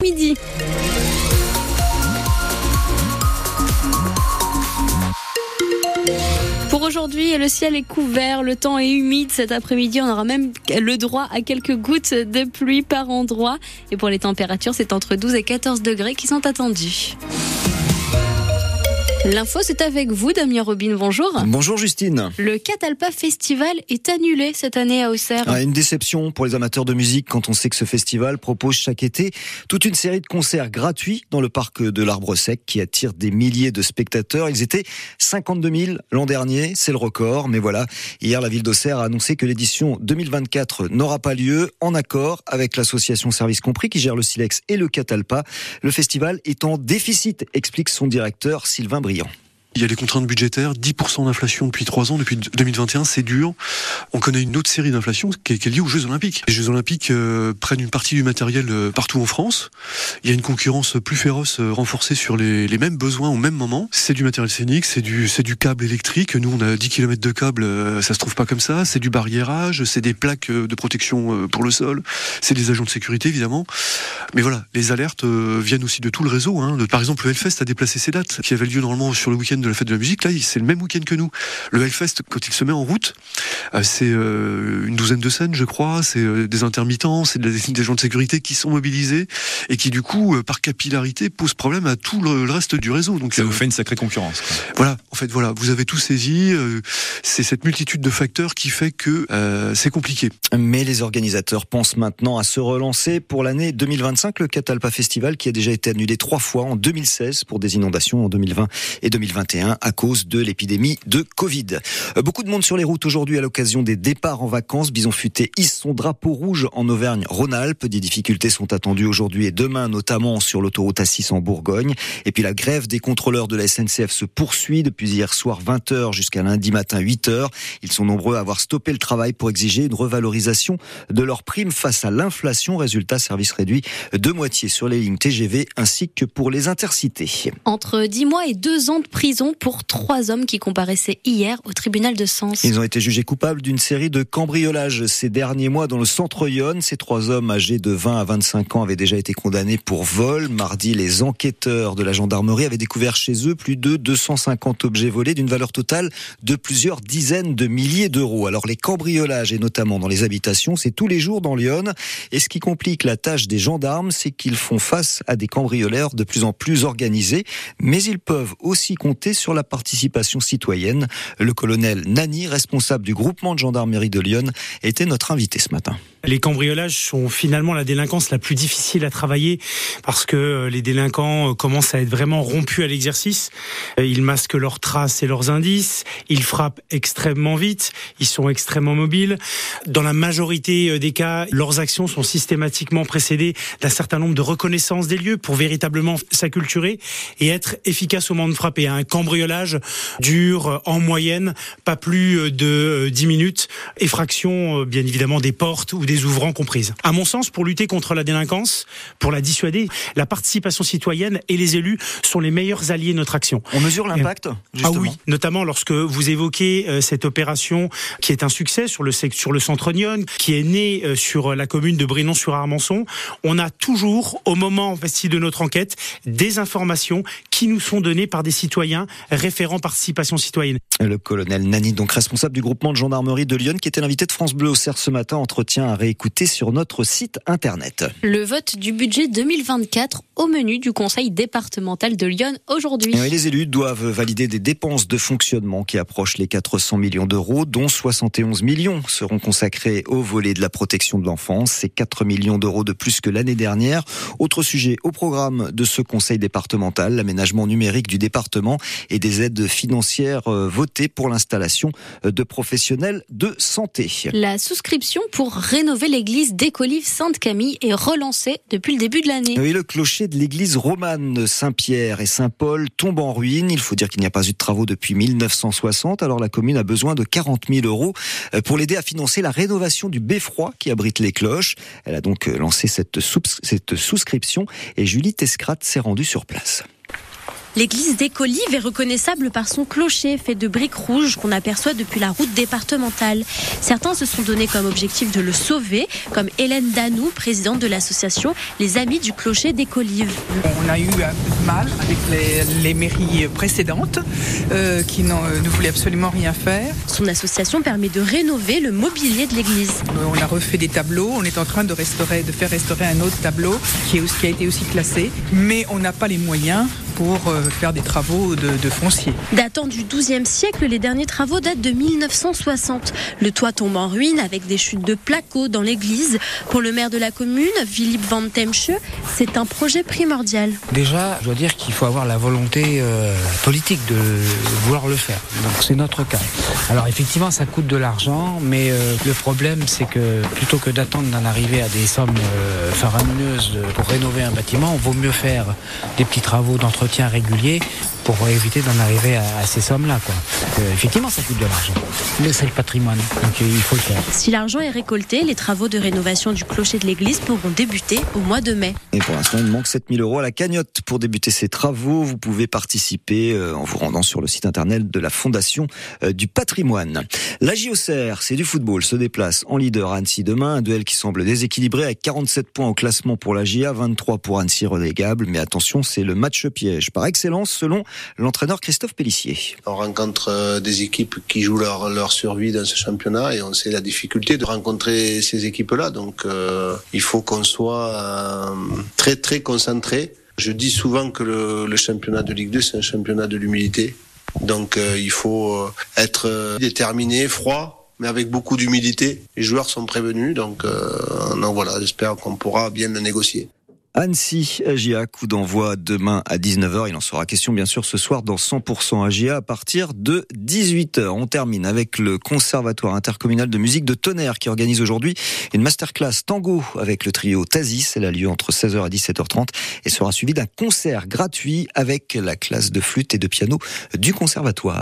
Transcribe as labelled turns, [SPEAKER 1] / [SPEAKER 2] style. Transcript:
[SPEAKER 1] Midi. Pour aujourd'hui, le ciel est couvert, le temps est humide. Cet après-midi, on aura même le droit à quelques gouttes de pluie par endroit. Et pour les températures, c'est entre 12 et 14 degrés qui sont attendus. L'info, c'est avec vous, Damien Robin. Bonjour.
[SPEAKER 2] Bonjour, Justine.
[SPEAKER 1] Le Catalpa Festival est annulé cette année à Auxerre.
[SPEAKER 2] Ah, une déception pour les amateurs de musique quand on sait que ce festival propose chaque été toute une série de concerts gratuits dans le parc de l'Arbre Sec qui attire des milliers de spectateurs. Ils étaient 52 000 l'an dernier, c'est le record. Mais voilà, hier, la ville d'Auxerre a annoncé que l'édition 2024 n'aura pas lieu en accord avec l'association Service Compris qui gère le Silex et le Catalpa. Le festival est en déficit, explique son directeur Sylvain Briand. Briand.
[SPEAKER 3] Il y a les contraintes budgétaires, 10% d'inflation depuis 3 ans, depuis 2021, c'est dur. On connaît une autre série d'inflation qui, est liée aux Jeux Olympiques. Les Jeux Olympiques euh, prennent une partie du matériel euh, partout en France. Il y a une concurrence plus féroce euh, renforcée sur les, mêmes besoins au même moment. C'est du matériel scénique, c'est du, c'est du câble électrique. Nous, on a 10 km de câble, ça se trouve pas comme ça. C'est du barriérage, c'est des plaques de protection pour le sol, c'est des agents de sécurité évidemment. Mais voilà, les alertes viennent aussi de tout le réseau. Hein. Par exemple, le Hellfest a déplacé ses dates, qui avait lieu normalement sur le week-end de la fête de la musique, là, c'est le même week-end que nous. Le Hellfest, quand il se met en route, euh, c'est euh, une douzaine de scènes, je crois, c'est euh, des intermittents, c'est des gens de sécurité qui sont mobilisés et qui, du coup, par capillarité, posent problème à tout le reste du réseau.
[SPEAKER 4] Donc ça vous fait une sacrée concurrence.
[SPEAKER 3] Voilà, en fait, voilà, vous avez tout saisi. C'est cette multitude de facteurs qui fait que c'est compliqué.
[SPEAKER 2] Mais les organisateurs pensent maintenant à se relancer pour l'année 2025, le Catalpa Festival qui a déjà été annulé trois fois en 2016 pour des inondations en 2020 et 2021 à cause de l'épidémie de Covid. Euh, beaucoup de monde sur les routes aujourd'hui à l'occasion des départs en vacances. Bison Futé hisse son drapeau rouge en Auvergne-Rhône-Alpes. Des difficultés sont attendues aujourd'hui et demain, notamment sur l'autoroute A6 en Bourgogne. Et puis la grève des contrôleurs de la SNCF se poursuit depuis hier soir 20h jusqu'à lundi matin 8h. Ils sont nombreux à avoir stoppé le travail pour exiger une revalorisation de leurs primes face à l'inflation. Résultat, service réduit de moitié sur les lignes TGV ainsi que pour les intercités.
[SPEAKER 1] Entre 10 mois et 2 ans de prison pour trois hommes qui comparaissaient hier au tribunal de Sens.
[SPEAKER 2] Ils ont été jugés coupables d'une série de cambriolages ces derniers mois dans le centre Yonne. Ces trois hommes âgés de 20 à 25 ans avaient déjà été condamnés pour vol. Mardi, les enquêteurs de la gendarmerie avaient découvert chez eux plus de 250 objets volés d'une valeur totale de plusieurs dizaines de milliers d'euros. Alors les cambriolages et notamment dans les habitations, c'est tous les jours dans Lyon. Et ce qui complique la tâche des gendarmes, c'est qu'ils font face à des cambrioleurs de plus en plus organisés, mais ils peuvent aussi compter sur la participation citoyenne. Le colonel Nani, responsable du groupement de gendarmerie de Lyon, était notre invité ce matin.
[SPEAKER 5] Les cambriolages sont finalement la délinquance la plus difficile à travailler parce que euh, les délinquants euh, commencent à être vraiment rompus à l'exercice. Euh, ils masquent leurs traces et leurs indices. Ils frappent extrêmement vite. Ils sont extrêmement mobiles. Dans la majorité des cas, leurs actions sont systématiquement précédées d'un certain nombre de reconnaissances des lieux pour véritablement s'acculturer et être efficace au moment de frapper. Un cambriolage dure en moyenne pas plus de 10 minutes. Effraction, bien évidemment, des portes ou des ouvrants comprises. À mon sens, pour lutter contre la délinquance, pour la dissuader, la participation citoyenne et les élus sont les meilleurs alliés de notre action.
[SPEAKER 2] On mesure l'impact
[SPEAKER 5] Ah oui, notamment lorsque vous évoquez euh, cette opération qui est un succès sur le sur le centre Nyon, qui est née euh, sur la commune de Brinon-sur-Armançon. On a toujours, au moment de notre enquête, des informations qui nous sont données par des citoyens référents participation citoyenne.
[SPEAKER 2] Le colonel Nani, donc responsable du groupement de gendarmerie de Lyon, qui était l'invité de France Bleu au CERF ce matin, entretien à réécouter sur notre site internet.
[SPEAKER 1] Le vote du budget 2024 au menu du conseil départemental de Lyon aujourd'hui.
[SPEAKER 2] les élus doivent valider des dépenses de fonctionnement qui approchent les 400 millions d'euros, dont 71 millions seront consacrés au volet de la protection de l'enfance. C'est 4 millions d'euros de plus que l'année dernière. Autre sujet au programme de ce conseil départemental, l'aménagement numérique du département et des aides financières euh, votées pour l'installation de professionnels de santé.
[SPEAKER 1] La souscription pour rénover l'église d'Écolive Sainte-Camille est relancée depuis le début de l'année.
[SPEAKER 2] Le clocher de l'église romane Saint-Pierre et Saint-Paul tombe en ruine. Il faut dire qu'il n'y a pas eu de travaux depuis 1960. Alors la commune a besoin de 40 000 euros euh, pour l'aider à financer la rénovation du beffroi qui abrite les cloches. Elle a donc euh, lancé cette, cette souscription et Julie Tescrat s'est rendue sur place.
[SPEAKER 4] L'église des Colives est reconnaissable par son clocher fait de briques rouges qu'on aperçoit depuis la route départementale. Certains se sont donné comme objectif de le sauver, comme Hélène Danou, présidente de l'association Les Amis du Clocher des Colives.
[SPEAKER 6] On a eu un peu de mal avec les, les mairies précédentes euh, qui euh, ne voulaient absolument rien faire.
[SPEAKER 4] Son association permet de rénover le mobilier de l'église.
[SPEAKER 6] Euh, on a refait des tableaux, on est en train de, restaurer, de faire restaurer un autre tableau qui, est, qui a été aussi classé, mais on n'a pas les moyens pour euh, faire des travaux de, de foncier.
[SPEAKER 4] Datant du XIIe siècle, les derniers travaux datent de 1960. Le toit tombe en ruine avec des chutes de placo dans l'église. Pour le maire de la commune, Philippe Van Temsche, c'est un projet primordial.
[SPEAKER 7] Déjà, je dois dire qu'il faut avoir la volonté euh, politique de vouloir le faire. Donc c'est notre cas. Alors effectivement, ça coûte de l'argent, mais euh, le problème, c'est que plutôt que d'attendre d'en arriver à des sommes euh, faramineuses pour rénover un bâtiment, on vaut mieux faire des petits travaux d'entretien régulier pour éviter d'en arriver à, à ces sommes-là. Quoi. Euh, effectivement, ça coûte de l'argent, mais c'est le patrimoine, donc euh, il faut le faire.
[SPEAKER 4] Si l'argent est récolté, les travaux de rénovation du clocher de l'église pourront débuter au mois de mai.
[SPEAKER 2] Et pour l'instant, il manque 7000 euros à la cagnotte pour débuter ces travaux. Vous pouvez participer euh, en vous rendant sur le site internet de la Fondation euh, du patrimoine. La JOCR, c'est du football, se déplace en leader à Annecy demain. Un duel qui semble déséquilibré avec 47 points au classement pour la GIA, 23 pour Annecy relégable. Mais attention, c'est le match piège par excellence selon l'entraîneur Christophe Pellissier.
[SPEAKER 8] On rencontre euh, des équipes qui jouent leur, survie dans ce championnat et on sait la difficulté de rencontrer ces équipes-là. Donc euh, il faut qu'on soit euh, très très concentré. Je dis souvent que le, championnat de Ligue 2 c'est un championnat de l'humilité. Donc il faut être déterminé, froid, mais avec beaucoup d'humilité. Les joueurs sont prévenus, donc, euh, donc voilà, j'espère qu'on pourra bien le négocier.
[SPEAKER 2] Annecy, AGIA, coup d'envoi demain à 19h. Il en sera question bien sûr ce soir dans 100% AGIA à partir de 18h. On termine avec le Conservatoire intercommunal de musique de Tonnerre qui organise aujourd'hui une masterclass tango avec le trio Tazis. Elle a lieu entre 16h et 17h30 et sera suivie d'un concert gratuit avec la classe de flûte et de piano du Conservatoire.